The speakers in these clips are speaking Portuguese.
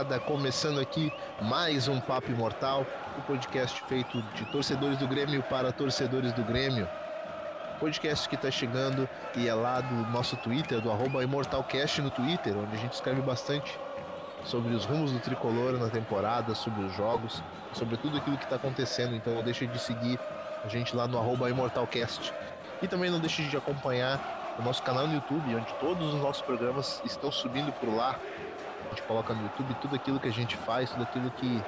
Começando aqui mais um Papo Imortal, o um podcast feito de torcedores do Grêmio para torcedores do Grêmio. Podcast que está chegando e é lá do nosso Twitter, do arroba ImortalCast no Twitter, onde a gente escreve bastante sobre os rumos do tricolor na temporada, sobre os jogos, sobre tudo aquilo que está acontecendo. Então não deixe de seguir a gente lá no arroba ImortalCast. E também não deixe de acompanhar o nosso canal no YouTube, onde todos os nossos programas estão subindo por lá. Gente coloca no YouTube tudo aquilo que a gente faz, tudo aquilo que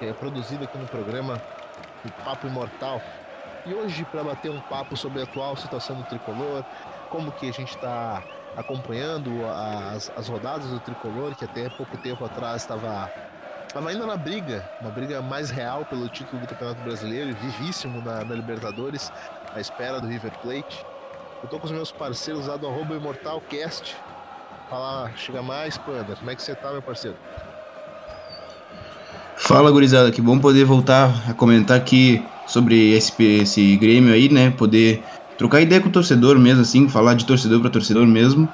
é produzido aqui no programa, o Papo Imortal. E hoje, para bater um papo sobre a atual situação do tricolor, como que a gente está acompanhando as, as rodadas do tricolor, que até pouco tempo atrás estava estava ainda na briga, uma briga mais real pelo título do Campeonato Brasileiro, vivíssimo na, na Libertadores, à espera do River Plate. Eu tô com os meus parceiros lá do arroba ImortalCast. Fala, chega mais, Panda. Como é que você tá, meu parceiro? Fala, gurizada. Que bom poder voltar a comentar aqui sobre esse, esse Grêmio aí, né? Poder trocar ideia com o torcedor mesmo, assim, falar de torcedor para torcedor mesmo.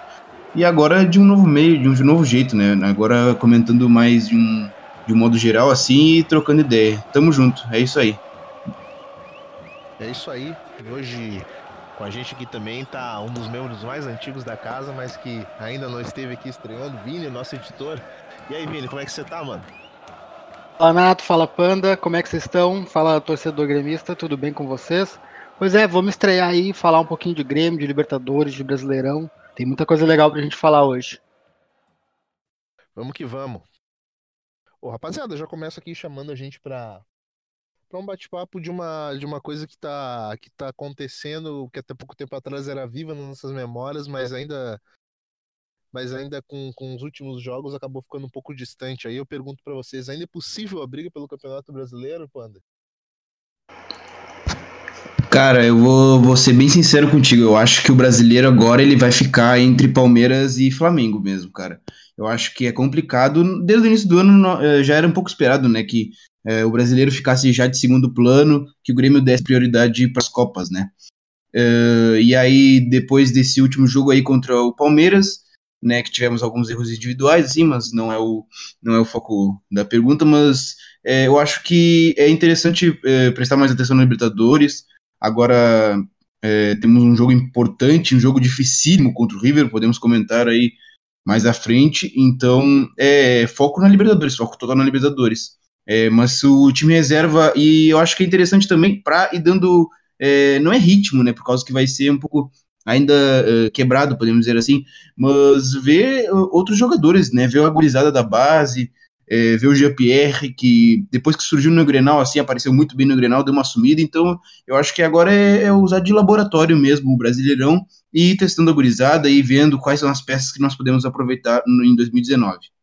E agora de um novo meio, de um, de um novo jeito, né? Agora comentando mais de um, de um modo geral, assim, e trocando ideia. Tamo junto, é isso aí. É isso aí. Hoje com a gente aqui também tá um dos membros mais antigos da casa, mas que ainda não esteve aqui estreando, Vini, nosso editor. E aí, Vini, como é que você tá, mano? Fala, Nato, fala Panda, como é que vocês estão? Fala, torcedor gremista, tudo bem com vocês? Pois é, vamos estrear aí, falar um pouquinho de Grêmio, de Libertadores, de Brasileirão. Tem muita coisa legal pra gente falar hoje. Vamos que vamos. Ô, rapaziada, já começa aqui chamando a gente pra, para um bate-papo de uma, de uma coisa que está que tá acontecendo, que até pouco tempo atrás era viva nas nossas memórias, mas ainda mas ainda com, com os últimos jogos acabou ficando um pouco distante. Aí eu pergunto para vocês, ainda é possível a briga pelo Campeonato Brasileiro, Panda? Cara, eu vou, vou ser bem sincero contigo. Eu acho que o brasileiro agora ele vai ficar entre Palmeiras e Flamengo mesmo, cara. Eu acho que é complicado. Desde o início do ano eh, já era um pouco esperado, né? Que é, o brasileiro ficasse já de segundo plano, que o Grêmio desse prioridade para as Copas, né? É, e aí, depois desse último jogo aí contra o Palmeiras, né, que tivemos alguns erros individuais, sim, mas não é o, não é o foco da pergunta, mas é, eu acho que é interessante é, prestar mais atenção na Libertadores. Agora é, temos um jogo importante, um jogo dificílimo contra o River, podemos comentar aí mais à frente. Então, é foco na Libertadores, foco total na Libertadores. É, mas o time reserva, e eu acho que é interessante também para ir dando. É, não é ritmo, né? Por causa que vai ser um pouco ainda uh, quebrado, podemos dizer assim, mas ver outros jogadores, né? Ver a gurizada da base, é, ver o Jean-Pierre, que depois que surgiu no Grenal, assim, apareceu muito bem no Grenal, deu uma sumida, então eu acho que agora é, é usar de laboratório mesmo o Brasileirão e testando a gurizada e vendo quais são as peças que nós podemos aproveitar no, em 2019.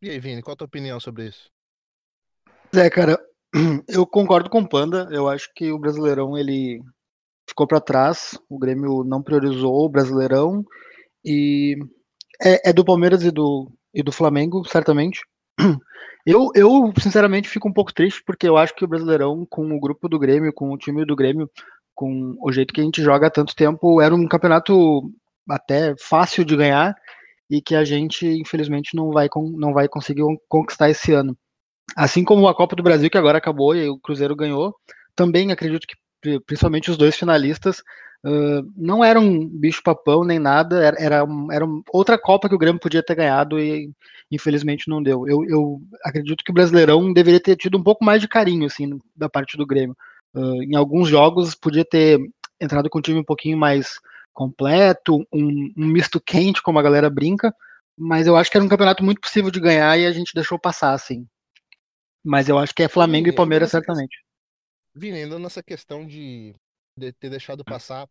E aí, Vini, qual a tua opinião sobre isso? É, cara, eu concordo com o Panda. Eu acho que o Brasileirão ele ficou para trás. O Grêmio não priorizou o Brasileirão e é, é, do Palmeiras e do, e do Flamengo, certamente. Eu, eu, sinceramente, fico um pouco triste porque eu acho que o Brasileirão, com o grupo do Grêmio, com o time do Grêmio, com o jeito que a gente joga há tanto tempo, era um campeonato até fácil de ganhar e que a gente, infelizmente, não vai, não vai conseguir conquistar esse ano. Assim como a Copa do Brasil, que agora acabou e o Cruzeiro ganhou, também acredito que, principalmente os dois finalistas, uh, não eram bicho-papão nem nada, era, era, era, outra Copa que o Grêmio podia ter ganhado e infelizmente não deu. Eu, eu, acredito que o Brasileirão deveria ter tido um pouco mais de carinho assim, da parte do Grêmio. Uh, em alguns jogos podia ter entrado com um time um pouquinho mais completo, um, um, misto quente, como a galera brinca, mas eu acho que era um campeonato muito possível de ganhar e a gente deixou passar, assim. Mas eu acho que é Flamengo Vini, e Palmeiras, certamente. Vini, ainda nessa questão de, de ter deixado passar,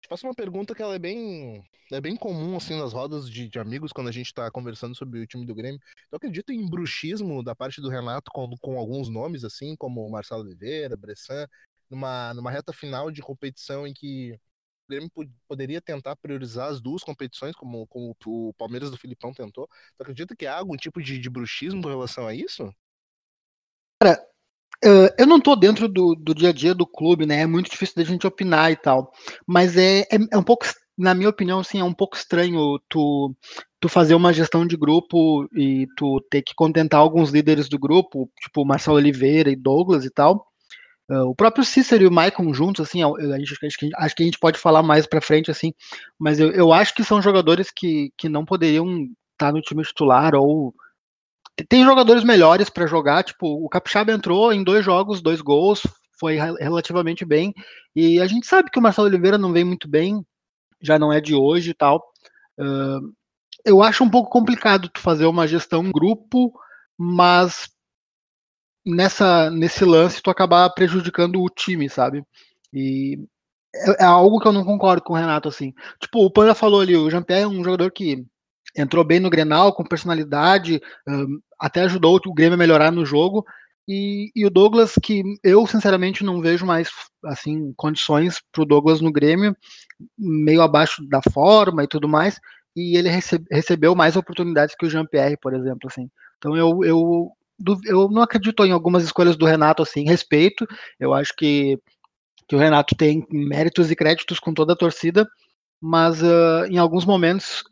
te faço uma pergunta que ela é bem, é bem comum assim nas rodas de, de amigos quando a gente está conversando sobre o time do Grêmio. Eu acredito em bruxismo da parte do Renato com, com alguns nomes assim, como Marcelo Oliveira, Bressan, numa, numa reta final de competição em que Grêmio poderia tentar priorizar as duas competições, como, como o Palmeiras do Filipão tentou. Tu acredita que há algum tipo de, de bruxismo com relação a isso? Cara, eu não tô dentro do, do dia a dia do clube, né? É muito difícil da gente opinar e tal. Mas é, é, é um pouco na minha opinião, sim, é um pouco estranho tu, tu fazer uma gestão de grupo e tu ter que contentar alguns líderes do grupo, tipo Marcelo Oliveira e Douglas e tal. Uh, o próprio Cícero e o Maicon juntos, assim, acho, que, acho que a gente pode falar mais para frente, assim, mas eu, eu acho que são jogadores que, que não poderiam estar no time titular ou tem jogadores melhores para jogar, tipo, o Capixaba entrou em dois jogos, dois gols, foi relativamente bem, e a gente sabe que o Marcelo Oliveira não vem muito bem, já não é de hoje e tal. Uh, eu acho um pouco complicado tu fazer uma gestão grupo, mas nessa nesse lance tu acabar prejudicando o time, sabe? E é, é, algo que eu não concordo com o Renato assim. Tipo, o Panda falou ali, o Jean-Pierre é um jogador que entrou bem no Grenal, com personalidade, um, até ajudou o Grêmio a melhorar no jogo. E, e, o Douglas, que eu sinceramente não vejo mais assim condições para o Douglas no Grêmio, meio abaixo da forma e tudo mais, e ele recebeu mais oportunidades que o Jean-Pierre, por exemplo, assim. Então eu, eu eu não acredito em algumas escolhas do Renato assim, respeito. Eu acho que, que o Renato tem méritos e créditos com toda a torcida, mas uh, em alguns momentos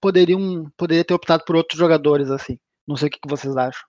poderiam poderia ter optado por outros jogadores assim. Não sei o que, que vocês acham.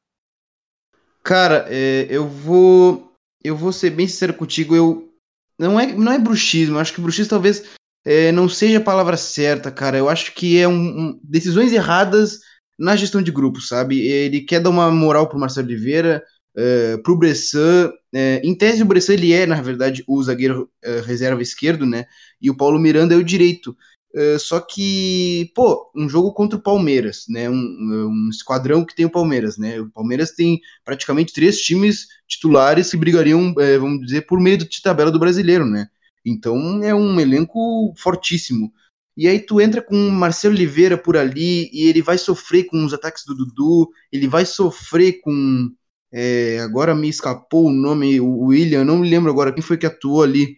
Cara, é, eu vou eu vou ser bem sincero contigo. Eu não é não é bruxismo. Eu acho que bruxismo talvez é, não seja a palavra certa, cara. Eu acho que é um, um decisões erradas na gestão de grupo, sabe? Ele quer dar uma moral pro Marcelo Oliveira, uh, pro Bressan. Uh, em tese, o Bressan ele é, na verdade, o zagueiro uh, reserva esquerdo, né? E o Paulo Miranda é o direito. Uh, só que, pô, um jogo contra o Palmeiras, né? Um, um, esquadrão que tem o Palmeiras, né? O Palmeiras tem praticamente três times titulares que brigariam, vamos dizer, por meio de tabela do brasileiro, né? Então é um elenco fortíssimo. E aí tu entra com o Marcelo Oliveira por ali e ele vai sofrer com os ataques do Dudu, ele vai sofrer com. É, agora me escapou o nome, o William, não me lembro agora quem foi que atuou ali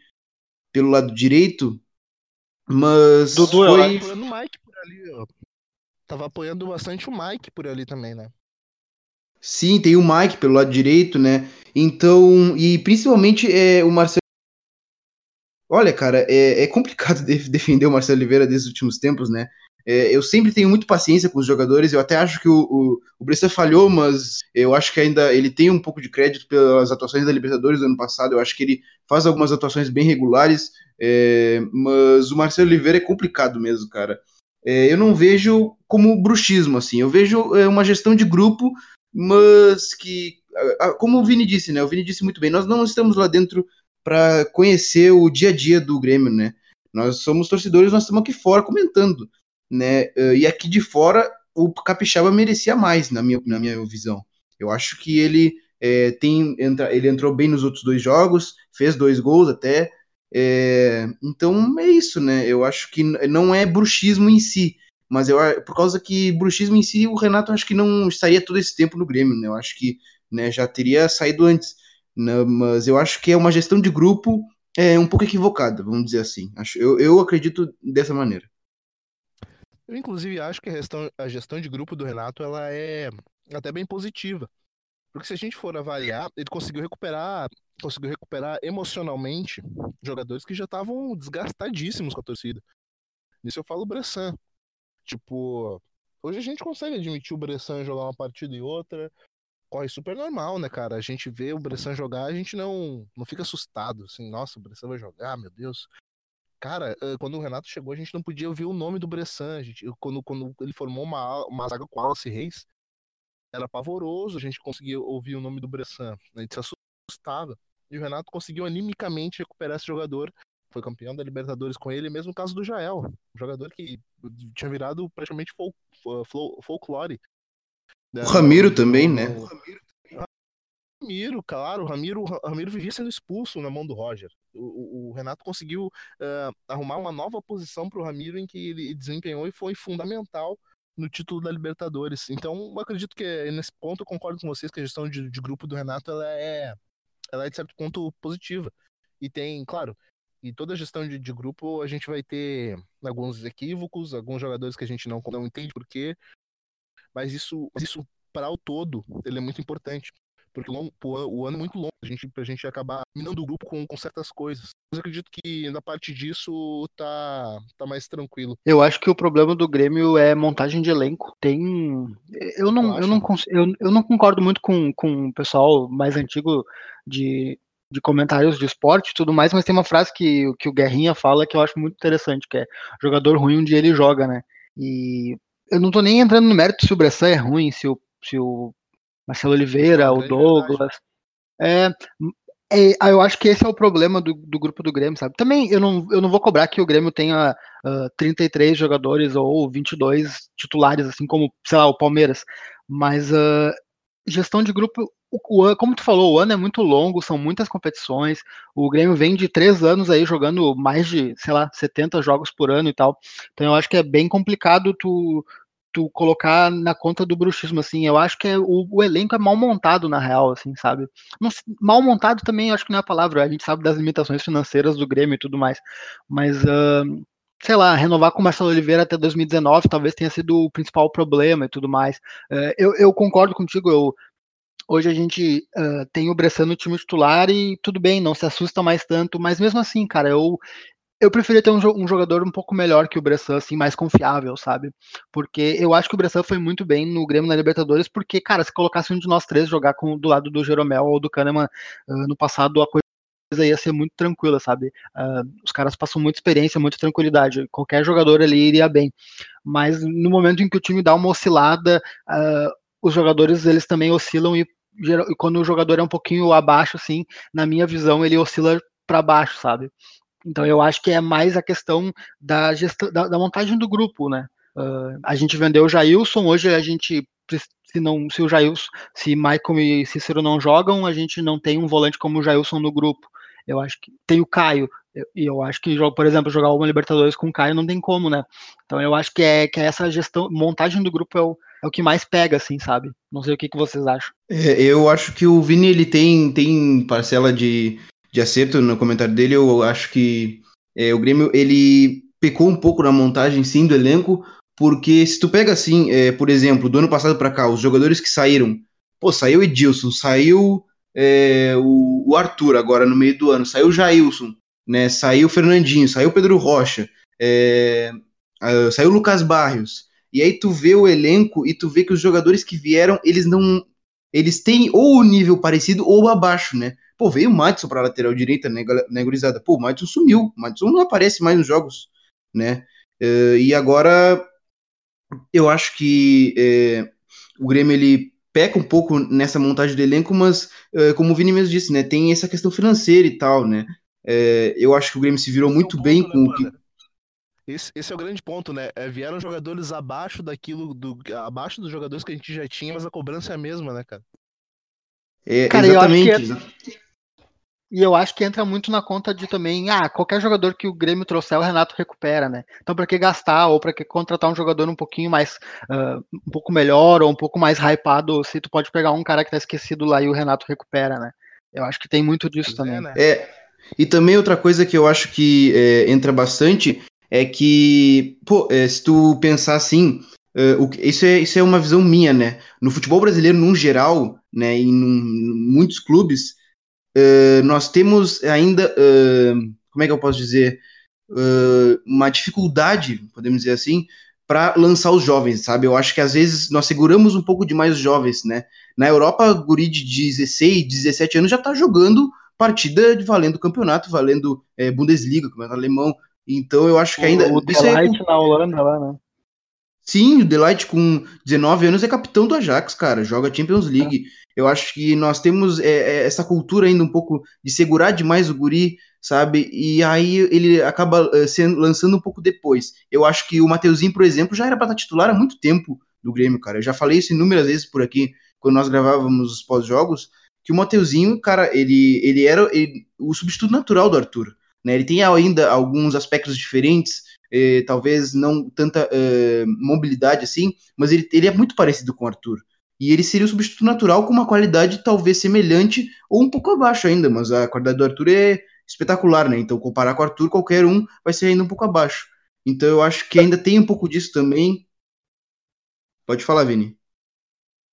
pelo lado direito, mas. Dudu, foi... apoiando o Mike por ali, ó. Tava apoiando bastante o Mike por ali também, né? Sim, tem o Mike pelo lado direito, né? Então, e principalmente é, o Marcelo Olha, cara, é, é complicado de defender o Marcelo Oliveira desses últimos tempos, né? É, eu sempre tenho muito paciência com os jogadores. Eu até acho que o, o, o Bressan falhou, mas eu acho que ainda ele tem um pouco de crédito pelas atuações da Libertadores do ano passado. Eu acho que ele faz algumas atuações bem regulares, é, mas o Marcelo Oliveira é complicado mesmo, cara. É, eu não vejo como bruxismo, assim. Eu vejo é, uma gestão de grupo, mas que, como o Vini disse, né? O Vini disse muito bem, nós não estamos lá dentro para conhecer o dia a dia do Grêmio, né? Nós somos torcedores, nós estamos aqui fora comentando, né? E aqui de fora o Capixaba merecia mais, na minha, na minha visão. Eu acho que ele é, tem entra, ele entrou bem nos outros dois jogos, fez dois gols até. É, então é isso, né? Eu acho que não é bruxismo em si, mas eu por causa que bruxismo em si o Renato acho que não estaria todo esse tempo no Grêmio, né? Eu acho que né, já teria saído antes. Né, mas eu acho que é uma gestão de grupo é, um pouco equivocada, vamos dizer assim. Acho, eu, eu acredito dessa maneira. Eu, inclusive, acho que a gestão, a gestão de grupo do Renato ela é até bem positiva. Porque se a gente for avaliar, ele conseguiu recuperar, conseguiu recuperar emocionalmente jogadores que já estavam desgastadíssimos com a torcida. Nisso eu falo o Bressan. Tipo, hoje a gente consegue admitir o Bressan jogar uma partida e outra, corre super normal, né, cara? A gente vê o Bressan jogar, a gente não, não fica assustado, assim, nossa, o Bressan vai jogar, meu Deus. Cara, quando o Renato chegou, a gente não podia ouvir o nome do Bressan. A gente, quando, quando ele formou uma, uma zaga com Wallace Reis, era pavoroso a gente conseguia ouvir o nome do Bressan. A gente se assustava. E o Renato conseguiu animicamente recuperar esse jogador. Foi campeão da Libertadores com ele, mesmo caso do Jael, um jogador que tinha virado praticamente fol folclore o Ramiro também, né? O Ramiro, claro, o Ramiro, Ramiro vivia sendo expulso na mão do Roger. O, o, o Renato conseguiu uh, arrumar uma nova posição para o Ramiro em que ele desempenhou e foi fundamental no título da Libertadores. Então, eu acredito que nesse ponto eu concordo com vocês que a gestão de, de grupo do Renato ela é, ela é de certo ponto positiva. E tem, claro, e toda gestão de, de, grupo a gente vai ter alguns equívocos, alguns jogadores que a gente não, não entende por quê, mas isso, isso para o todo, ele é muito importante. porque o, o, ano é muito longo, a gente, pra gente acabar minando o grupo com, com certas coisas. Mas eu acredito que na parte disso tá, tá mais tranquilo. Eu acho que o problema do Grêmio é montagem de elenco. Tem. Eu não, eu não, eu, eu não concordo muito com, com o pessoal mais antigo de, de comentários de esporte e tudo mais, mas tem uma frase que, que o Guerrinha fala que eu acho muito interessante, que é jogador ruim um dia ele joga, né? E eu não tô nem entrando no mérito se o Bressan é ruim, se o, se o Marcelo Oliveira, é o Douglas. É, é, eu acho que esse é o problema do, do, grupo do Grêmio, sabe? Também eu não, eu não vou cobrar que o Grêmio tenha uh, 33 jogadores ou 22 titulares, assim como, sei lá, o Palmeiras. Mas uh, gestão de grupo, o, como tu falou, o ano é muito longo, são muitas competições. O Grêmio vem de três anos aí jogando mais de, sei lá, 70 jogos por ano e tal. Então eu acho que é bem complicado tu tu colocar na conta do bruxismo, assim, eu acho que é, o, o, elenco é mal montado, na real, assim, sabe? Não, mal montado também, acho que não é a palavra, a gente sabe das limitações financeiras do Grêmio e tudo mais, mas, uh, sei lá, renovar com o Marcelo Oliveira até 2019 talvez tenha sido o principal problema e tudo mais. Uh, eu, eu concordo contigo, eu, Hoje a gente uh, tem o Bressan no time titular e tudo bem, não se assusta mais tanto, mas mesmo assim, cara, eu, eu preferia ter um, um, jogador um pouco melhor que o Bressan, assim, mais confiável, sabe? Porque eu acho que o Bressan foi muito bem no Grêmio na Libertadores, porque, cara, se colocasse um de nós três jogar com, do lado do Jeromel ou do Kahneman uh, no passado, a coisa ia ser muito tranquila, sabe? Uh, os caras passam muita experiência, muita tranquilidade. Qualquer jogador ali iria bem. Mas no momento em que o time dá uma oscilada, uh, os jogadores eles também oscilam e, quando o jogador é um pouquinho abaixo, assim, na minha visão, ele oscila para baixo, sabe? Então eu acho que é mais a questão da gestão, da, da montagem do grupo, né? Uh, a gente vendeu o Jailson, hoje a gente se não se o Jailson, se Michael e Cícero não jogam, a gente não tem um volante como o Jailson no grupo. Eu acho que tem o Caio, e eu, acho que, por exemplo, jogar uma Libertadores com o Caio não tem como, né? Então eu acho que é que é essa gestão, montagem do grupo é o, é o que mais pega, assim, sabe? Não sei o que, que vocês acham. É, eu acho que o Vini ele tem, tem parcela de, de acerto no comentário dele. Eu acho que é, o Grêmio ele pecou um pouco na montagem, sim, do elenco, porque se tu pega assim, é, por exemplo, do ano passado para cá, os jogadores que saíram, pô, saiu Edilson, saiu é, o, o, Arthur agora no meio do ano, saiu o Jailson, né, saiu o Fernandinho, saiu o Pedro Rocha, é, saiu o Lucas Barrios, e aí tu vê o elenco e tu vê que os jogadores que vieram, eles não, eles têm ou o nível parecido ou abaixo, né, Pô, veio o Madison pra lateral direita, né, né gurizada? Pô, o Madison sumiu. O Madison não aparece mais nos jogos, né? Uh, e agora, eu acho que é, o Grêmio, ele peca um pouco nessa montagem do elenco, mas, uh, como o Vini mesmo disse, né, tem essa questão financeira e tal, né? Uh, eu acho que o Grêmio se virou esse muito é bem com o que... Esse, esse, é o grande ponto, né? É, vieram jogadores abaixo daquilo, do, abaixo dos jogadores que a gente já tinha, mas a cobrança é a mesma, né, cara? É, cara, exatamente. Eu acho que é... E eu acho que entra muito na conta de também, ah, qualquer jogador que o Grêmio trouxer, o Renato recupera, né? Então, para que gastar ou para que contratar um jogador um pouquinho mais, uh, um pouco melhor ou um pouco mais hypado, se tu pode pegar um cara que tá esquecido lá e o Renato recupera, né? Eu acho que tem muito disso pois também. É, né? é, e também outra coisa que eu acho que é, entra bastante é que, pô, é, se tu pensar assim, uh, o, isso, é, isso é uma visão minha, né? No futebol brasileiro, num geral, né, em muitos clubes, uh, nós temos ainda, uh, como é que eu posso dizer, uma dificuldade, podemos dizer assim, para lançar os jovens, sabe? Eu acho que às vezes nós seguramos um pouco demais os jovens, né? Na Europa, guri de 16, 17 anos já está jogando partida de valendo campeonato, valendo é, Bundesliga, campeonato alemão. Então eu acho que ainda. O, o isso é... na Holanda lá, né? Sim, o Delight com 19 anos é capitão do Ajax, cara, joga Champions League. É. Eu acho que nós temos é, é, essa cultura ainda um pouco de segurar demais o guri, sabe? E aí ele acaba é, sendo, lançando um pouco depois. Eu acho que o Mateuzinho, por exemplo, já era para estar titular há muito tempo do Grêmio, cara. Eu já falei isso inúmeras vezes por aqui, quando nós gravávamos os pós-jogos, que o Mateuzinho, cara, ele, ele era ele, o substituto natural do Arthur. Né? Ele tem ainda alguns aspectos diferentes, eh, talvez não tanta eh, mobilidade assim, mas ele, ele é muito parecido com o Arthur. E ele seria o substituto natural com uma qualidade talvez semelhante ou um pouco abaixo ainda, mas a qualidade do Arthur é espetacular, né? Então comparar com o Arthur, qualquer um vai ser ainda um pouco abaixo. Então eu acho que ainda tem um pouco disso também. Pode falar, Vini.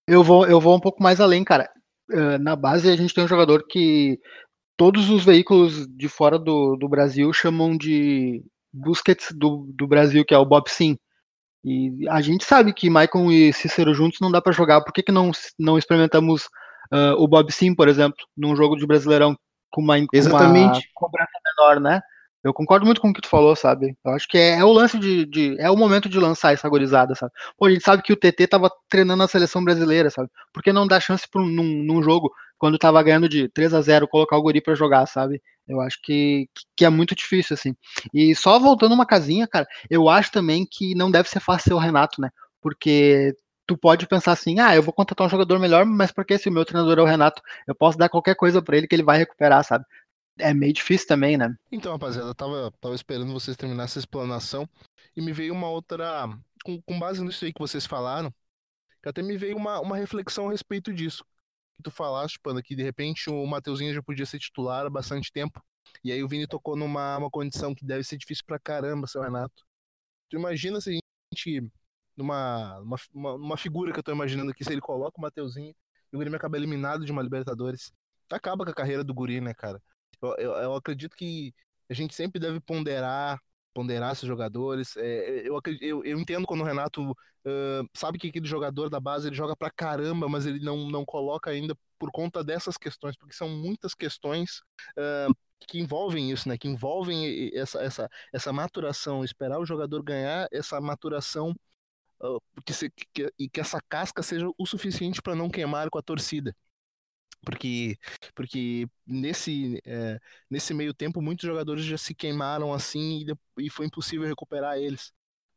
Eu vou, eu vou um pouco mais além, cara. uh, na base a gente tem um jogador que todos os veículos de fora do, do Brasil chamam de Busquets do, do Brasil, que é o Bob Sim. E a gente sabe que Maicon e Cícero juntos não dá para jogar. Por que, que não, não experimentamos uh, o Bob Sim, por exemplo, num jogo de Brasileirão com uma, Exatamente. uma cobrança menor, né? Eu concordo muito com o que tu falou, sabe? Eu acho que é, é o lance de, de, É o momento de lançar essa gorizada, sabe? Pô, a gente sabe que o TT tava treinando a seleção brasileira, sabe? Por que não dar chance pra, num, num jogo, quando tava ganhando de 3 a 0 colocar o guri para jogar, sabe? Eu acho que, que é muito difícil, assim. E só voltando uma casinha, cara, eu acho também que não deve ser fácil ser o Renato, né? Porque tu pode pensar assim, ah, eu vou contratar um jogador melhor, mas porque se o meu treinador é o Renato, eu posso dar qualquer coisa para ele que ele vai recuperar, sabe? é meio difícil também, né? Então, rapaziada, eu tava, tava esperando vocês terminar essa explanação e me veio uma outra. Com, com base nisso aí que vocês falaram, que até me veio uma, uma reflexão a respeito disso. Tu falaste, que de repente o Mateuzinho já podia ser titular há bastante tempo. E aí o Vini tocou numa uma condição que deve ser difícil pra caramba, seu Renato. Tu imagina se a gente. Numa, uma, uma, uma figura que eu tô imaginando aqui, se ele coloca o Mateuzinho e o Grêmio acaba eliminado de uma Libertadores. Acaba com a carreira do Guri, né, cara? Eu, eu, eu acredito que a gente sempre deve ponderar ponderar esses jogadores. É, eu, eu, eu, entendo quando o Renato uh, sabe que aquele jogador da base ele joga pra caramba, mas ele não, não coloca ainda por conta dessas questões, porque são muitas questões uh, que envolvem isso, né? Que envolvem essa, essa, essa maturação, esperar o jogador ganhar essa maturação uh, que, se, que, e que essa casca seja o suficiente para não queimar com a torcida porque porque nesse é, nesse meio tempo muitos jogadores já se queimaram assim e, e foi impossível recuperar eles.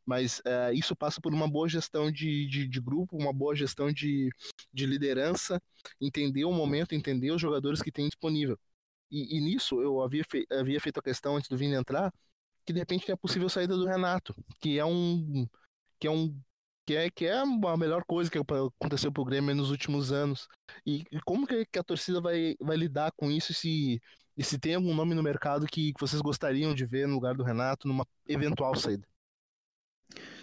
Mas é, isso passa por uma boa gestão de, de, de, grupo uma boa gestão de, de liderança entender o momento entender os jogadores que tem disponível. E, e nisso eu havia, havia feito a questão antes do Vini entrar que de repente é possível saída do Renato que é um que é um que é, que é a melhor coisa que aconteceu pro Grêmio nos últimos anos. E, e como que, a torcida vai, vai lidar com isso se, se tem algum nome no mercado que, que vocês gostariam de ver no lugar do Renato numa eventual saída?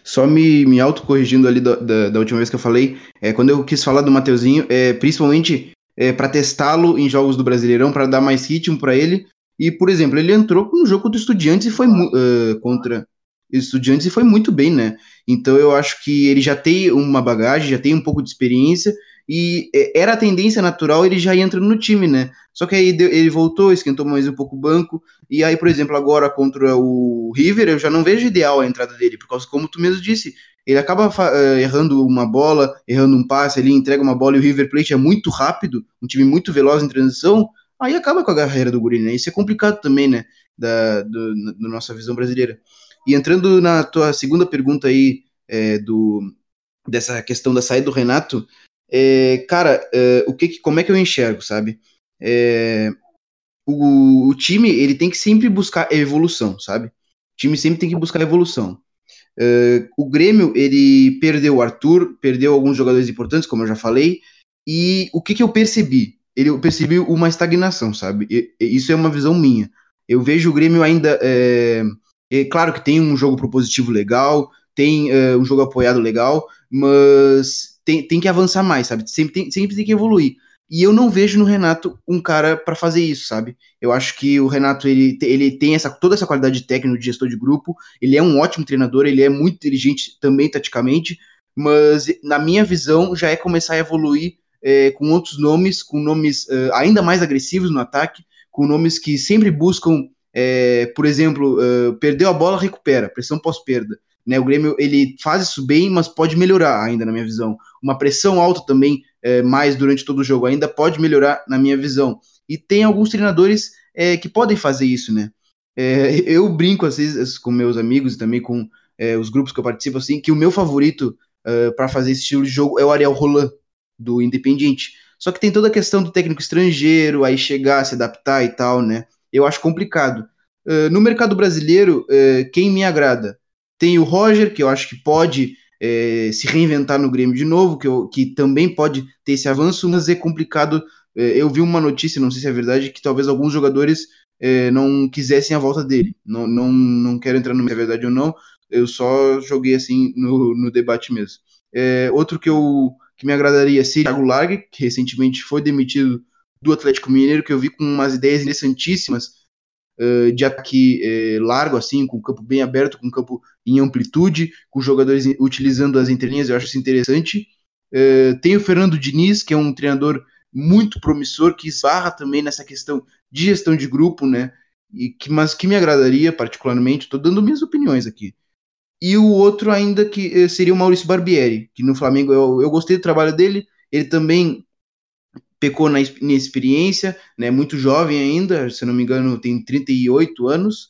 Só me, me autocorrigindo ali da, da, da, última vez que eu falei, é, quando eu quis falar do Mateuzinho, é, principalmente é, para testá-lo em jogos do Brasileirão, para dar mais ritmo para ele. E, por exemplo, ele entrou no jogo do Estudiantes e foi uh, contra Estudiantes e foi muito bem, né? Então eu acho que ele já tem uma bagagem, já tem um pouco de experiência e é, era a tendência natural ele já entra no time, né? Só que aí ele voltou, esquentou mais um pouco o banco e aí, por exemplo, agora contra o River, eu já não vejo ideal a entrada dele, por causa como tu mesmo disse, ele acaba uh, errando uma bola, errando um passe, ele entrega uma bola e o River Plate é muito rápido, um time muito veloz em transição, aí acaba com a carreira do Guri, né? Isso é complicado também, né? Da, do, da nossa visão brasileira. E entrando na tua segunda pergunta aí, é, do, dessa questão da saída do Renato, é, cara, é, o que, como é que eu enxergo, sabe? É, o, o, time ele tem que sempre buscar evolução, sabe? O time sempre tem que buscar evolução. É, o Grêmio ele perdeu o Arthur, perdeu alguns jogadores importantes, como eu já falei, e o que, que eu percebi? Ele, eu percebi uma estagnação, sabe? E, isso é uma visão minha. Eu vejo o Grêmio ainda é, é claro que tem um jogo propositivo legal, tem uh, um jogo apoiado legal, mas tem, tem que avançar mais, sabe? Sempre tem, sempre tem que evoluir. E eu não vejo no Renato um cara para fazer isso, sabe? Eu acho que o Renato ele, ele tem essa, toda essa qualidade técnica de gestor de grupo, ele é um ótimo treinador, ele é muito inteligente também taticamente, mas na minha visão já é começar a evoluir é, com outros nomes, com nomes uh, ainda mais agressivos no ataque, com nomes que sempre buscam é, por exemplo, uh, perdeu a bola, recupera, pressão pós-perda. Né, o Grêmio ele faz isso bem, mas pode melhorar ainda na minha visão. Uma pressão alta também, é, mais durante todo o jogo, ainda pode melhorar na minha visão. E tem alguns treinadores é, que podem fazer isso, né? É, eu brinco às vezes com meus amigos e também com é, os grupos que eu participo, assim, que o meu favorito uh, para fazer esse estilo de jogo é o Ariel Roland, do Independiente. Só que tem toda a questão do técnico estrangeiro, aí chegar, se adaptar e tal, né? Eu acho complicado. Uh, no mercado brasileiro, uh, quem me agrada? Tem o Roger, que eu acho que pode uh, se reinventar no Grêmio de novo, que, eu, que também pode ter esse avanço, mas é complicado. eu vi uma notícia, não sei se é verdade, que talvez alguns jogadores não quisessem a volta dele. Não, não, não quero entrar no se é verdade ou não, eu só joguei assim no, no debate mesmo. outro que eu, que me agradaria seria Thiago Largue, que recentemente foi demitido do Atlético Mineiro, que eu vi com umas ideias interessantíssimas uh, de ataque uh, largo, assim, com o campo bem aberto, com o campo em amplitude, com jogadores utilizando as entrelinhas, eu acho isso interessante. Uh, tem o Fernando Diniz, que é um treinador muito promissor, que esbarra também nessa questão de gestão de grupo, né? E que, mas que me agradaria particularmente, estou dando minhas opiniões aqui. E o outro ainda que seria o Maurício Barbieri, que no Flamengo eu, eu gostei do trabalho dele, ele também pecou na inexperiência, né, muito jovem ainda, se não me engano tem 38 anos,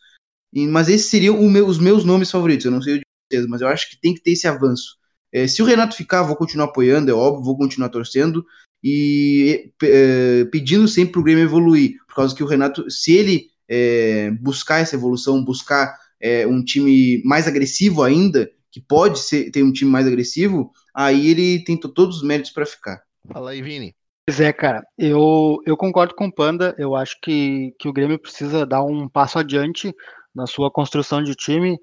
e, mas esses seriam meu, os meus nomes favoritos, eu não sei de vocês, mas eu acho que tem que ter esse avanço. É, se o Renato ficar, vou continuar apoiando, é óbvio, vou continuar torcendo, e é, pedindo sempre para o Grêmio evoluir, por causa que o Renato, se ele é, buscar essa evolução, buscar é, um time mais agressivo ainda, que pode ser, ter um time mais agressivo, aí ele tem todos os méritos para ficar. Fala aí, Vini. Pois é, cara, eu, eu concordo com o Panda, eu acho que, que o Grêmio precisa dar um passo adiante na sua construção de time.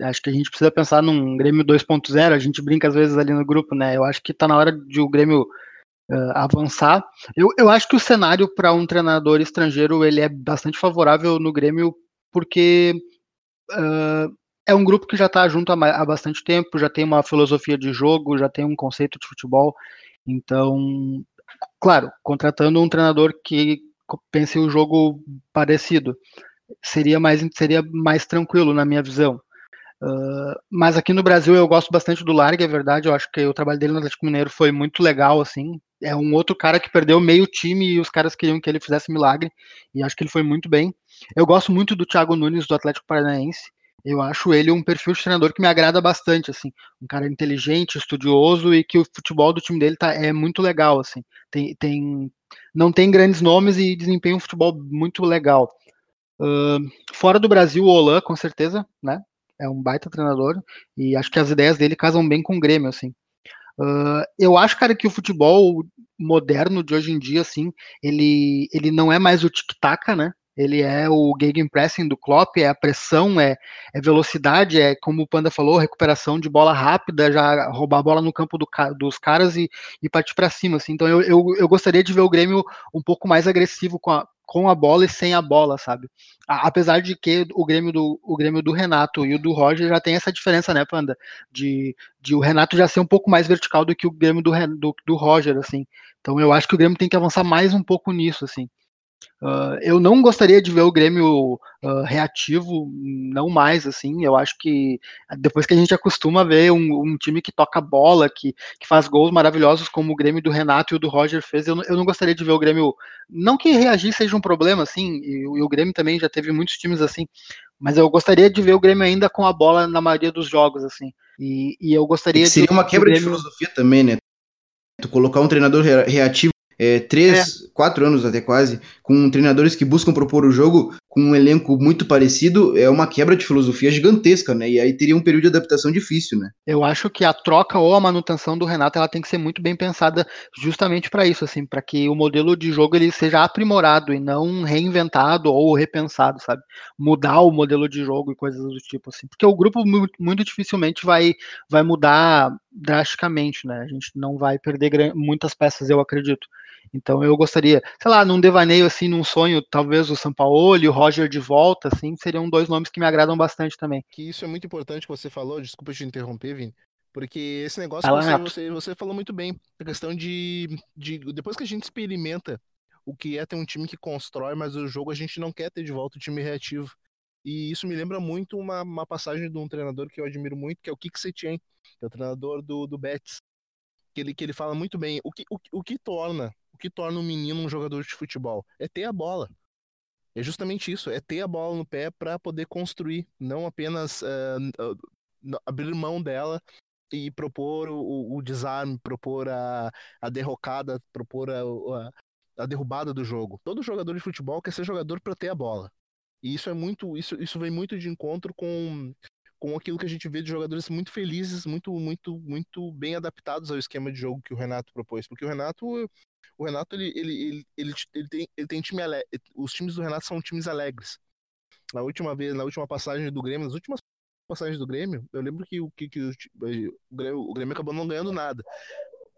Acho que a gente precisa pensar num Grêmio 2.0, a gente brinca às vezes ali no grupo, né? Eu acho que tá na hora de o Grêmio uh, avançar. Eu, eu acho que o cenário para um treinador estrangeiro ele é bastante favorável no Grêmio, porque uh, é um grupo que já está junto há, há bastante tempo, já tem uma filosofia de jogo, já tem um conceito de futebol. Então, Claro, contratando um treinador que pense o jogo parecido seria mais seria mais tranquilo na minha visão. Uh, mas aqui no Brasil eu gosto bastante do Larga, é verdade. Eu acho que o trabalho dele no Atlético Mineiro foi muito legal, assim. É um outro cara que perdeu meio time e os caras queriam que ele fizesse milagre. E acho que ele foi muito bem. Eu gosto muito do Thiago Nunes do Atlético Paranaense. Eu acho ele um perfil de treinador que me agrada bastante, assim, um cara inteligente, estudioso e que o futebol do time dele tá, é muito legal, assim. Tem, tem, não tem grandes nomes e desempenha um futebol muito legal. Uh, fora do Brasil, o Olan, com certeza, né? É um baita treinador e acho que as ideias dele casam bem com o Grêmio, assim. Uh, eu acho, cara, que o futebol moderno de hoje em dia, assim, ele, ele não é mais o tic-tac, né? Ele é o gegenpressing do Klopp, é a pressão, é, é, velocidade, é como o Panda falou, recuperação de bola rápida, já roubar a bola no campo do, dos caras e, e partir para cima. Assim. Então eu, eu, eu, gostaria de ver o Grêmio um pouco mais agressivo com a, com a bola e sem a bola, sabe? Apesar de que o Grêmio do o Grêmio do Renato e o do Roger já tem essa diferença, né, Panda? De, de o Renato já ser um pouco mais vertical do que o Grêmio do, do, do Roger, assim. Então eu acho que o Grêmio tem que avançar mais um pouco nisso, assim. Uh, eu não gostaria de ver o Grêmio uh, reativo, não mais, assim. Eu acho que depois que a gente acostuma a ver um, um time que toca bola, que, que, faz gols maravilhosos, como o Grêmio do Renato e o do Roger fez, eu, eu não gostaria de ver o Grêmio. Não que reagir seja um problema, assim, e, e, o Grêmio também já teve muitos times assim, mas eu gostaria de ver o Grêmio ainda com a bola na maioria dos jogos, assim. E, e eu gostaria. seria de, uma quebra Grêmio... de filosofia também, né? Tu colocar um treinador reativo é, três, é. quatro anos até quase, com treinadores que buscam propor o jogo com um elenco muito parecido, é uma quebra de filosofia gigantesca, né? E aí teria um período de adaptação difícil, né? Eu acho que a troca ou a manutenção do Renato ela tem que ser muito bem pensada justamente para isso, assim, para que o modelo de jogo ele seja aprimorado e não reinventado ou repensado, sabe? Mudar o modelo de jogo e coisas do tipo assim, porque o grupo muito, dificilmente vai vai mudar drasticamente, né? A gente não vai perder muitas peças, eu acredito. Então eu gostaria, sei lá, num devaneio assim, num sonho, talvez o e o Roger de volta, assim, seriam dois nomes que me agradam bastante também. Que isso é muito importante que você falou, desculpa te interromper, Vini. Porque esse negócio você, você, você, falou muito bem. A questão de, de. Depois que a gente experimenta o que é ter um time que constrói, mas o jogo a gente não quer ter de volta o time reativo. E isso me lembra muito uma, uma passagem de um treinador que eu admiro muito, que é o Kik Setien, que é o treinador do, do Betis. Que ele, que ele fala muito bem o que, o, o que torna que torna um menino um jogador de futebol? É ter a bola. É justamente isso, é ter a bola no pé para poder construir, não apenas uh, abrir mão dela e propor o, o desarme, propor a, a derrocada, propor a, a, a, derrubada do jogo. Todo jogador de futebol quer ser jogador para ter a bola. E isso é muito, isso, isso vem muito de encontro com com aquilo que a gente vê de jogadores muito felizes, muito, muito, muito bem adaptados ao esquema de jogo que o Renato propôs. Porque o Renato, o Renato ele, ele, ele, ele, tem, ele tem time alegre. Os times do Renato são times alegres. Na última vez, na última passagem do Grêmio, nas últimas passagens do Grêmio, eu lembro que, que, que o, Grêmio, o Grêmio acabou não ganhando nada.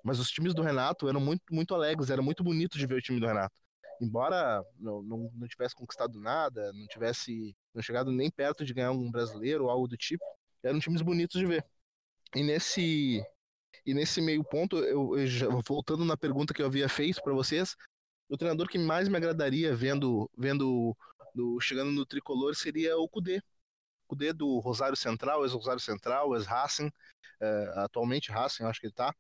Mas os times do Renato eram muito, muito alegres, era muito bonito de ver o time do Renato. Embora não, não, não tivesse conquistado nada, não tivesse não chegado nem perto de ganhar um brasileiro ou algo do tipo, eram times bonitos de ver. E nesse e nesse meio ponto, eu, eu já, voltando na pergunta que eu havia feito para vocês, o treinador que mais me agradaria vendo vendo do, chegando no tricolor seria o Cudê. Cudê do Rosário Central, ex-Rosário Central, ex-Racing, uh, atualmente Racing, acho que ele tá.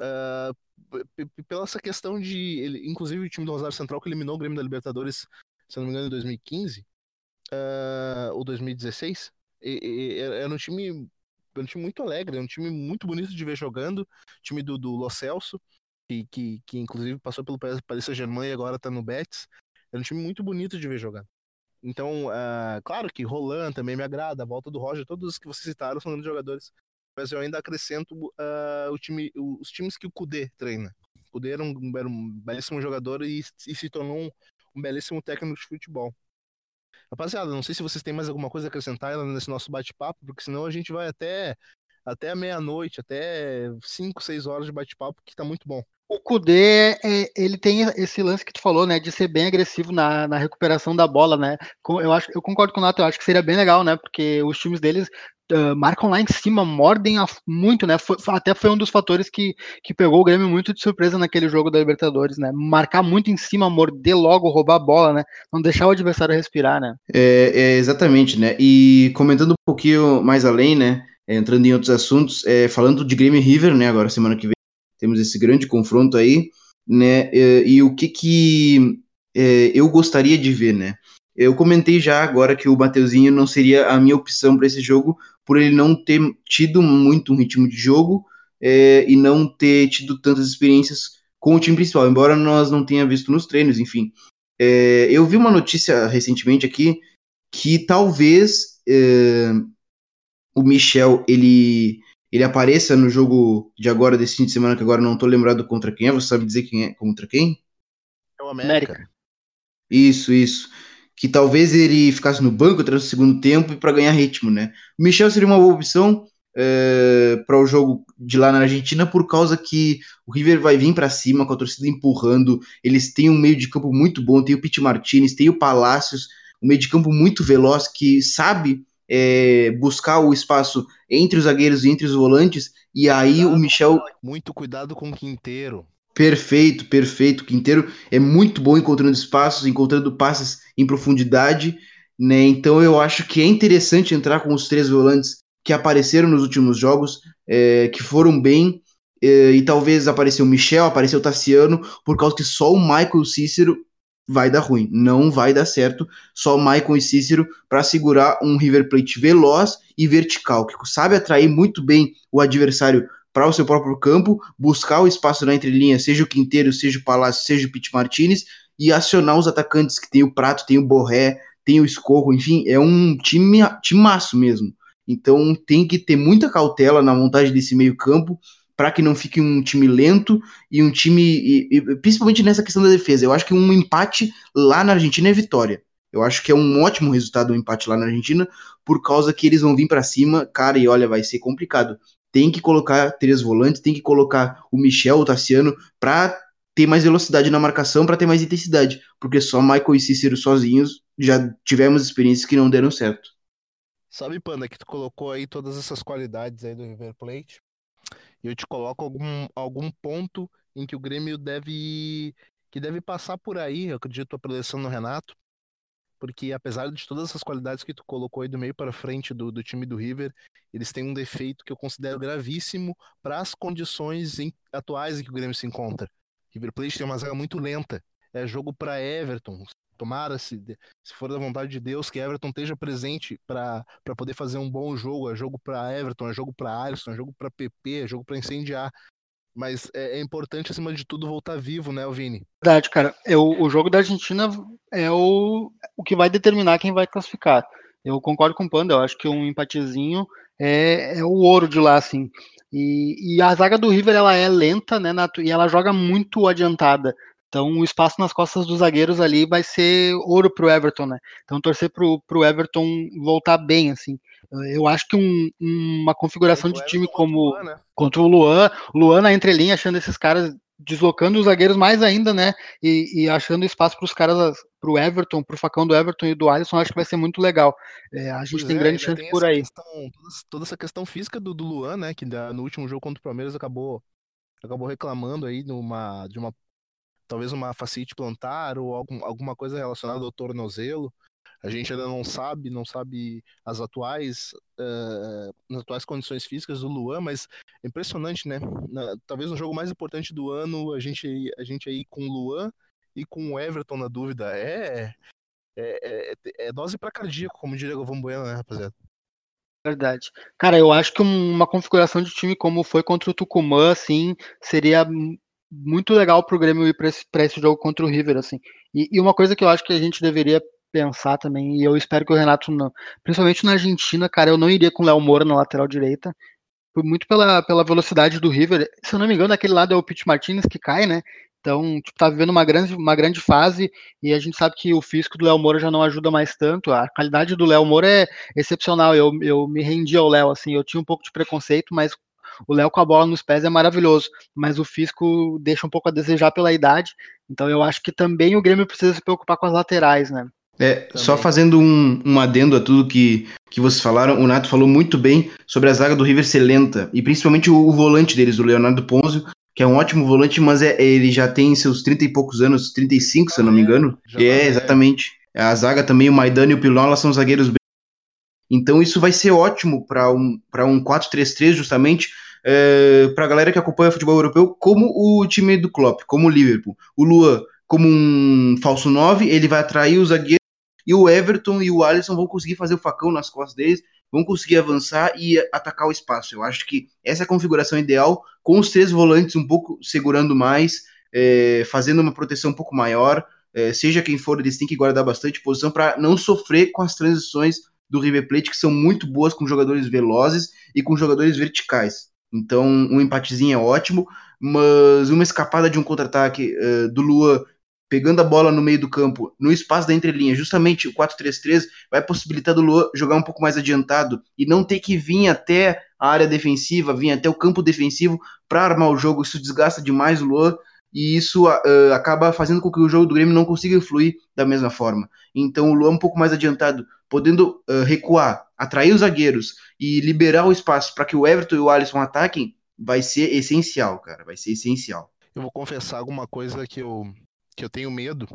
Uh, pela essa questão de. Ele, inclusive o time do Rosário Central que eliminou o Grêmio da Libertadores, se não me engano, em 2015 uh, ah, ou 2016. E, e, era um time. Era um time muito alegre, um time muito bonito de ver jogando. Time do, do Lo Celso, que, que, que inclusive passou pelo Paris Saint-Germain e agora tá no Betis. Era um time muito bonito de ver jogando. Então, uh, claro que Roland também me agrada, a volta do Roger, todos os que vocês citaram são grandes jogadores. Mas eu ainda acrescento uh, o time, os times que o Kudê treina. O Kudê era um, era um belíssimo jogador e, e se tornou um, um, belíssimo técnico de futebol. Rapaziada, não sei se vocês têm mais alguma coisa a acrescentar nesse nosso bate-papo, porque senão a gente vai até, até a meia-noite, até 5, 6 horas de bate-papo, que tá muito bom. O Kudê, é, ele tem esse lance que tu falou, né, de ser bem agressivo na, na recuperação da bola, né? Eu acho, eu concordo com o Nato, eu acho que seria bem legal, né? Porque os times deles uh, marcam lá em cima, mordem muito, né? Foi, até foi um dos fatores que, que pegou o Grêmio muito de surpresa naquele jogo da Libertadores, né? Marcar muito em cima, morder logo, roubar a bola, né? Não deixar o adversário respirar, né? É, é exatamente, né? E comentando um pouquinho mais além, né? Entrando em outros assuntos, é, falando de Grêmio River, né? Agora semana que vem temos esse grande confronto aí, né? E, e o que que é, eu gostaria de ver, né? Eu comentei já agora que o Mateuzinho não seria a minha opção para esse jogo, por ele não ter tido muito um ritmo de jogo é, e não ter tido tantas experiências com o time principal, embora nós não tenha visto nos treinos, enfim. É, eu vi uma notícia recentemente aqui que talvez é, o Michel ele ele apareça no jogo de agora, desse fim de semana, que agora não tô lembrado contra quem é. Você sabe dizer quem é contra quem? É o América. Isso, isso. Que talvez ele ficasse no banco até o segundo tempo para ganhar ritmo, né? O Michel seria uma boa opção é, para o jogo de lá na Argentina, por causa que o River vai vir para cima com a torcida empurrando. Eles têm um meio de campo muito bom, tem o Pete Martinez, tem o Palácios, um meio de campo muito veloz que sabe é, buscar o espaço entre os zagueiros e entre os volantes, e aí cuidado, o Michel. Muito cuidado com o Quinteiro. Perfeito, perfeito. O Quinteiro é muito bom encontrando espaços, encontrando passes em profundidade, né? Então eu acho que é interessante entrar com os três volantes que apareceram nos últimos jogos, é, que foram bem, é, e talvez apareceu o Michel, apareceu o Tassiano, por causa que só o Michael Cícero vai dar ruim, não vai dar certo. Só Maicon e Cícero para segurar um River Plate veloz e vertical, que sabe atrair muito bem o adversário para o seu próprio campo, buscar o espaço na entrelinha, seja o Quinteiro, seja o Palácio, seja o Pete Martinez, e acionar os atacantes que tem o Prato, tem o Borré, tem o Escorro, enfim, é um time timaço mesmo. Então tem que ter muita cautela na montagem desse meio campo para que não fique um time lento e um time, e, e, principalmente nessa questão da defesa. Eu acho que um empate lá na Argentina é vitória. Eu acho que é um ótimo resultado um empate lá na Argentina, por causa que eles vão vir para cima, cara, e olha, vai ser complicado. Tem que colocar três volantes, tem que colocar o Michel, o Tassiano, para ter mais velocidade na marcação, para ter mais intensidade, porque só Michael e Cícero sozinhos já tivemos experiências que não deram certo. Sabe, Panda, que tu colocou aí todas essas qualidades aí do River Plate, e eu te coloco algum, algum ponto em que o Grêmio deve que deve passar por aí, eu acredito, a preleção no Renato, porque apesar de todas essas qualidades que tu colocou aí do meio para frente do, do time do River, eles têm um defeito que eu considero gravíssimo para as condições em, atuais em que o Grêmio se encontra. River Plate tem uma zaga muito lenta, é jogo para Everton, Tomara, se, se for da vontade de Deus, que Everton esteja presente para poder fazer um bom jogo. É jogo para Everton, é jogo para Alisson, é jogo para PP, é jogo para incendiar. Mas é, é, importante, acima de tudo, voltar vivo, né, Vini? Verdade, cara. Eu, o jogo da Argentina é o, o que vai determinar quem vai classificar. Eu concordo com o Panda, eu acho que um empatezinho é, é o ouro de lá, assim. E, e, a zaga do River ela é lenta, né, e ela joga muito adiantada. Então o espaço nas costas dos zagueiros ali vai ser ouro pro Everton, né? Então torcer pro, pro Everton voltar bem, assim. Eu acho que um, uma configuração de time como contra o Luan, né? contra o Luan, Luan na entrelinha, achando esses caras deslocando os zagueiros mais ainda, né? E, e achando espaço para os caras, para o Everton, para o facão do Everton e do Alisson, acho que vai ser muito legal. É, a gente pois tem é, grande chance tem por aí. Questão, toda essa questão física do, do Luan, né? Que da, no último jogo contra o Palmeiras acabou, acabou reclamando aí numa, de uma talvez uma facite plantar ou algum, alguma coisa relacionada ao tornozelo. A gente ainda não sabe, não sabe as atuais, uh, as atuais condições físicas do Luan, mas é impressionante, né? Na, talvez no jogo mais importante do ano, a gente, a gente aí com o Luan e com o Everton na dúvida. É, é, é, é dose para cardíaco, como diria o Bueno, né, rapaziada? Verdade. Cara, eu acho que uma configuração de time como foi contra o Tucumã, assim, seria muito legal pro Grêmio ir para esse, esse jogo contra o River, assim. E, e, uma coisa que eu acho que a gente deveria pensar também, e eu espero que o Renato não. Principalmente na Argentina, cara, eu não iria com o Léo Moura na lateral direita. Muito pela, pela velocidade do River. Se eu não me engano, daquele lado é o Pete Martinez que cai, né? Então, tipo, tá vivendo uma grande, uma grande fase e a gente sabe que o físico do Léo Moura já não ajuda mais tanto. A qualidade do Léo Moura é excepcional. Eu, eu me rendi ao Léo, assim, eu tinha um pouco de preconceito, mas o Léo com a bola nos pés é maravilhoso, mas o físico deixa um pouco a desejar pela idade. Então eu acho que também o Grêmio precisa se preocupar com as laterais, né? É, Também. só fazendo um, um adendo a tudo que, que vocês falaram, o Nato falou muito bem sobre a zaga do River ser lenta, e principalmente o, o volante deles, o Leonardo Ponzio, que é um ótimo volante, mas é, ele já tem seus 30 e poucos anos, 35, se eu não me engano. é, exatamente. A zaga também, o Maidana e o Pilola são zagueiros bem. Então isso vai ser ótimo para um, um 4-3-3, justamente, é, para a galera que acompanha o futebol europeu, como o time do Klopp, como o Liverpool. O Luan, como um falso 9, ele vai atrair os zagueiros e o Everton e o Alisson vão conseguir fazer o facão nas costas deles, vão conseguir avançar e atacar o espaço. Eu acho que essa é a configuração ideal, com os três volantes um pouco segurando mais, é, fazendo uma proteção um pouco maior. É, seja quem for, eles têm que guardar bastante posição para não sofrer com as transições do River Plate, que são muito boas com jogadores velozes e com jogadores verticais. Então, um empatezinho é ótimo, mas uma escapada de um contra-ataque uh, do Lua pegando a bola no meio do campo, no espaço da entrelinha, justamente o 4-3-3 vai possibilitar do Luan jogar um pouco mais adiantado e não ter que vir até a área defensiva, vir até o campo defensivo para armar o jogo. Isso desgasta demais o Luan e isso uh, acaba fazendo com que o jogo do Grêmio não consiga fluir da mesma forma. Então o Luan um pouco mais adiantado, podendo uh, recuar, atrair os zagueiros e liberar o espaço para que o Everton e o Alisson ataquem, vai ser essencial, cara, vai ser essencial. Eu vou confessar alguma coisa que eu que eu tenho medo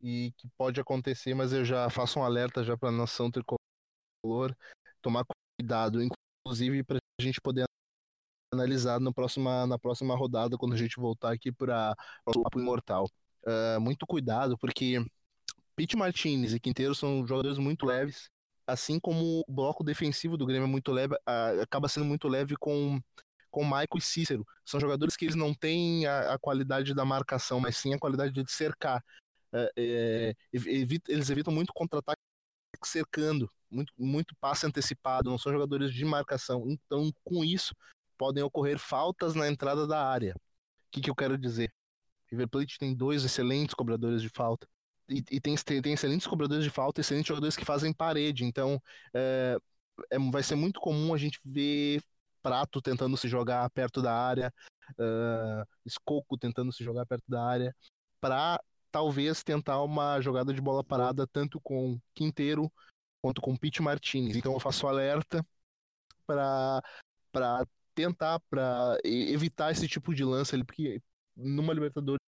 e que pode acontecer, mas eu já faço um alerta já para a nação tricolor tomar cuidado, inclusive para a gente poder analisar na próxima, na próxima rodada, quando a gente voltar aqui para o Papo Imortal. Uh, muito cuidado, porque Pete Martinez e Quinteiro são jogadores muito leves, assim como o bloco defensivo do Grêmio é muito leve, uh, acaba sendo muito leve com com Michael e Cícero. São jogadores que eles não têm a, a qualidade da marcação, mas sim a qualidade de cercar. É, é, evita, eles evitam muito contra-ataque cercando, muito, muito passe antecipado, não são jogadores de marcação. Então, com isso, podem ocorrer faltas na entrada da área. O que, que eu quero dizer? River Plate tem dois excelentes cobradores de falta. E, e tem, tem, excelentes cobradores de falta, excelentes jogadores que fazem parede. Então, é, é, vai ser muito comum a gente ver Prato tentando se jogar perto da área, uh, Escoco tentando se jogar perto da área, para talvez tentar uma jogada de bola parada tanto com Quinteiro quanto com Pete Martinez. Então eu faço alerta para para tentar para evitar esse tipo de lance ali, porque numa Libertadores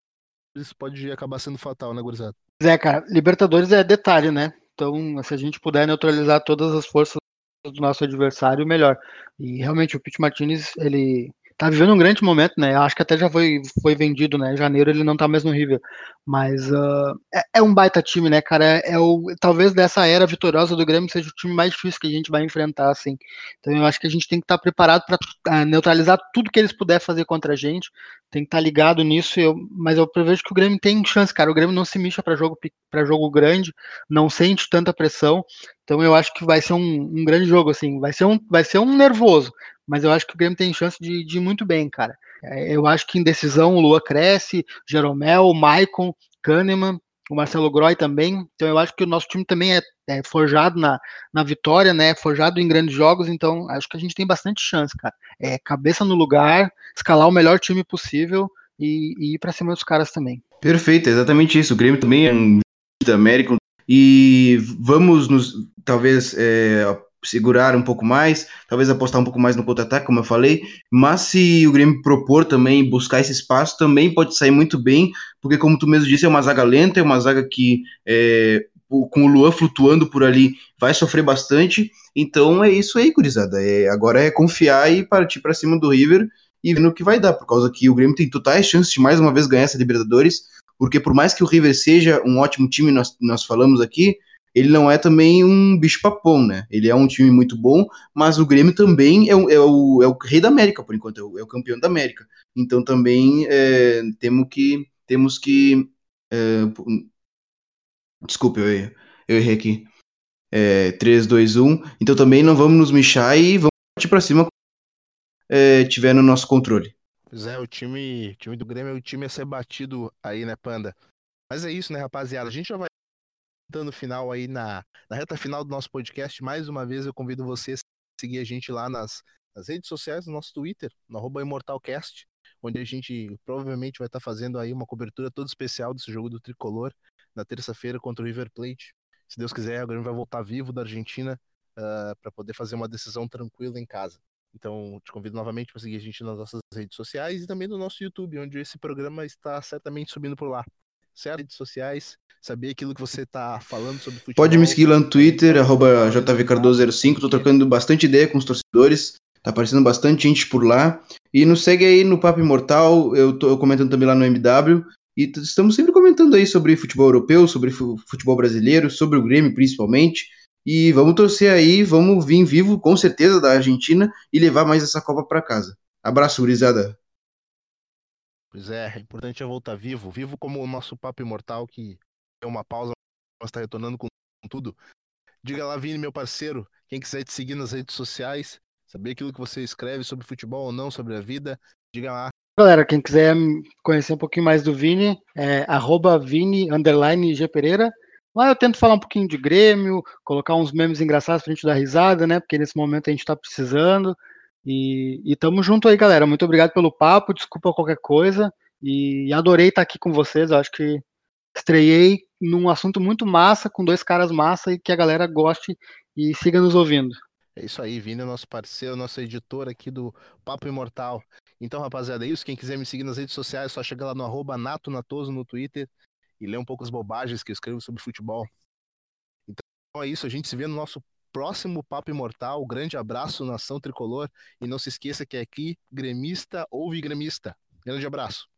isso pode acabar sendo fatal, né, gurizada? É, cara, Libertadores é detalhe, né? Então, se a gente puder neutralizar todas as forças do nosso adversário, melhor. E realmente o Pete Martinez, ele tá vivendo um grande momento, né? Acho que até já foi, foi vendido, né? Janeiro ele não tá mais no River. Mas uh, é, é, um baita time, né, cara? É, é, o, talvez dessa era vitoriosa do Grêmio seja o time mais difícil que a gente vai enfrentar, assim. Então eu acho que a gente tem que estar tá preparado para uh, neutralizar tudo que eles puderem fazer contra a gente. Tem que estar tá ligado nisso. Eu, mas eu prevejo que o Grêmio tem chance, cara. O Grêmio não se mixa para jogo, para jogo grande, não sente tanta pressão. Então eu acho que vai ser um, um grande jogo, assim. Vai ser um, vai ser um nervoso, mas eu acho que o Grêmio tem chance de, de ir muito bem, cara. É, eu acho que em decisão o Lua cresce, Jeromel, Maicon, Kahneman, o Marcelo Groy também. Então eu acho que o nosso time também é, é, forjado na, na vitória, né? Forjado em grandes jogos. Então acho que a gente tem bastante chance, cara. É cabeça no lugar, escalar o melhor time possível e, e ir para cima dos caras também. Perfeito, exatamente isso. O Grêmio também é um da América e vamos nos talvez é, segurar um pouco mais, talvez apostar um pouco mais no contra-ataque, como eu falei, mas se o Grêmio propor também buscar esse espaço, também pode sair muito bem, porque como tu mesmo disse, é uma zaga lenta, é uma zaga que é, com o Luan flutuando por ali vai sofrer bastante, então é isso aí, gurizada, é, agora é confiar e partir para cima do River e ver no que vai dar, por causa que o Grêmio tem totais chances de mais uma vez ganhar essa Libertadores, porque por mais que o River seja um ótimo time, nós, nós falamos aqui, ele não é também um bicho-papão, né? Ele é um time muito bom, mas o Grêmio também é o, é o, é o rei da América, por enquanto, é o, é o campeão da América. Então também é, temos que. Temos que é, desculpe, eu, eu errei aqui. É, 3, 2, 1. Então também não vamos nos mexer e vamos partir para cima é, tiver no nosso controle. Pois é, o time, time do Grêmio é o time a ser batido aí, né, Panda? Mas é isso, né, rapaziada? A gente já vai no final aí na, na reta final do nosso podcast. Mais uma vez eu convido você a seguir a gente lá nas, nas redes sociais, no nosso Twitter, no ImortalCast, onde a gente provavelmente vai estar fazendo aí uma cobertura toda especial desse jogo do Tricolor na terça-feira contra o River Plate. Se Deus quiser, o Grêmio vai voltar vivo da Argentina uh, ah, para poder fazer uma decisão tranquila em casa. Então, te convido novamente para seguir a gente nas nossas redes sociais e também no nosso YouTube, onde esse programa está certamente subindo por lá certo? Redes sociais, saber aquilo que você está falando sobre futebol. Pode me seguir lá no Twitter, arroba jvcardoso05, tô trocando bastante ideia com os torcedores, tá aparecendo bastante gente por lá. E nos segue aí no Papo Imortal, eu tô comentando também lá no MW, e estamos sempre comentando aí sobre futebol europeu, sobre futebol brasileiro, sobre o Grêmio principalmente. E vamos torcer aí, vamos vir vivo com certeza da Argentina e levar mais essa Copa para casa. Abraço, gurizada. Pois é, é importante é voltar vivo, vivo como o nosso papo imortal que é uma pausa, mas está retornando com tudo. Diga lá, Vini, meu parceiro, quem quiser te seguir nas redes sociais, saber aquilo que você escreve sobre futebol ou não, sobre a vida, diga lá. Galera, quem quiser conhecer um pouquinho mais do Vini, é arroba Vini, underline G Pereira. Lá eu tento falar um pouquinho de Grêmio, colocar uns memes engraçados pra gente dar risada, né? Porque nesse momento a gente tá precisando. E, e tamo junto aí, galera. Muito obrigado pelo papo, desculpa qualquer coisa. E adorei estar aqui com vocês. Eu acho que estreiei num assunto muito massa, com dois caras massa e que a galera goste e siga nos ouvindo. É isso aí, Vini nosso parceiro, nosso editor aqui do Papo Imortal. Então, rapaziada, é isso. Quem quiser me seguir nas redes sociais, é só chegar lá no arroba Nato Natoso no Twitter e ler um pouco as bobagens que eu escrevo sobre futebol. Então é isso, a gente se vê no nosso próximo Papo Imortal. Grande abraço, nação tricolor. E não se esqueça que é aqui, gremista ouve gremista. Grande abraço.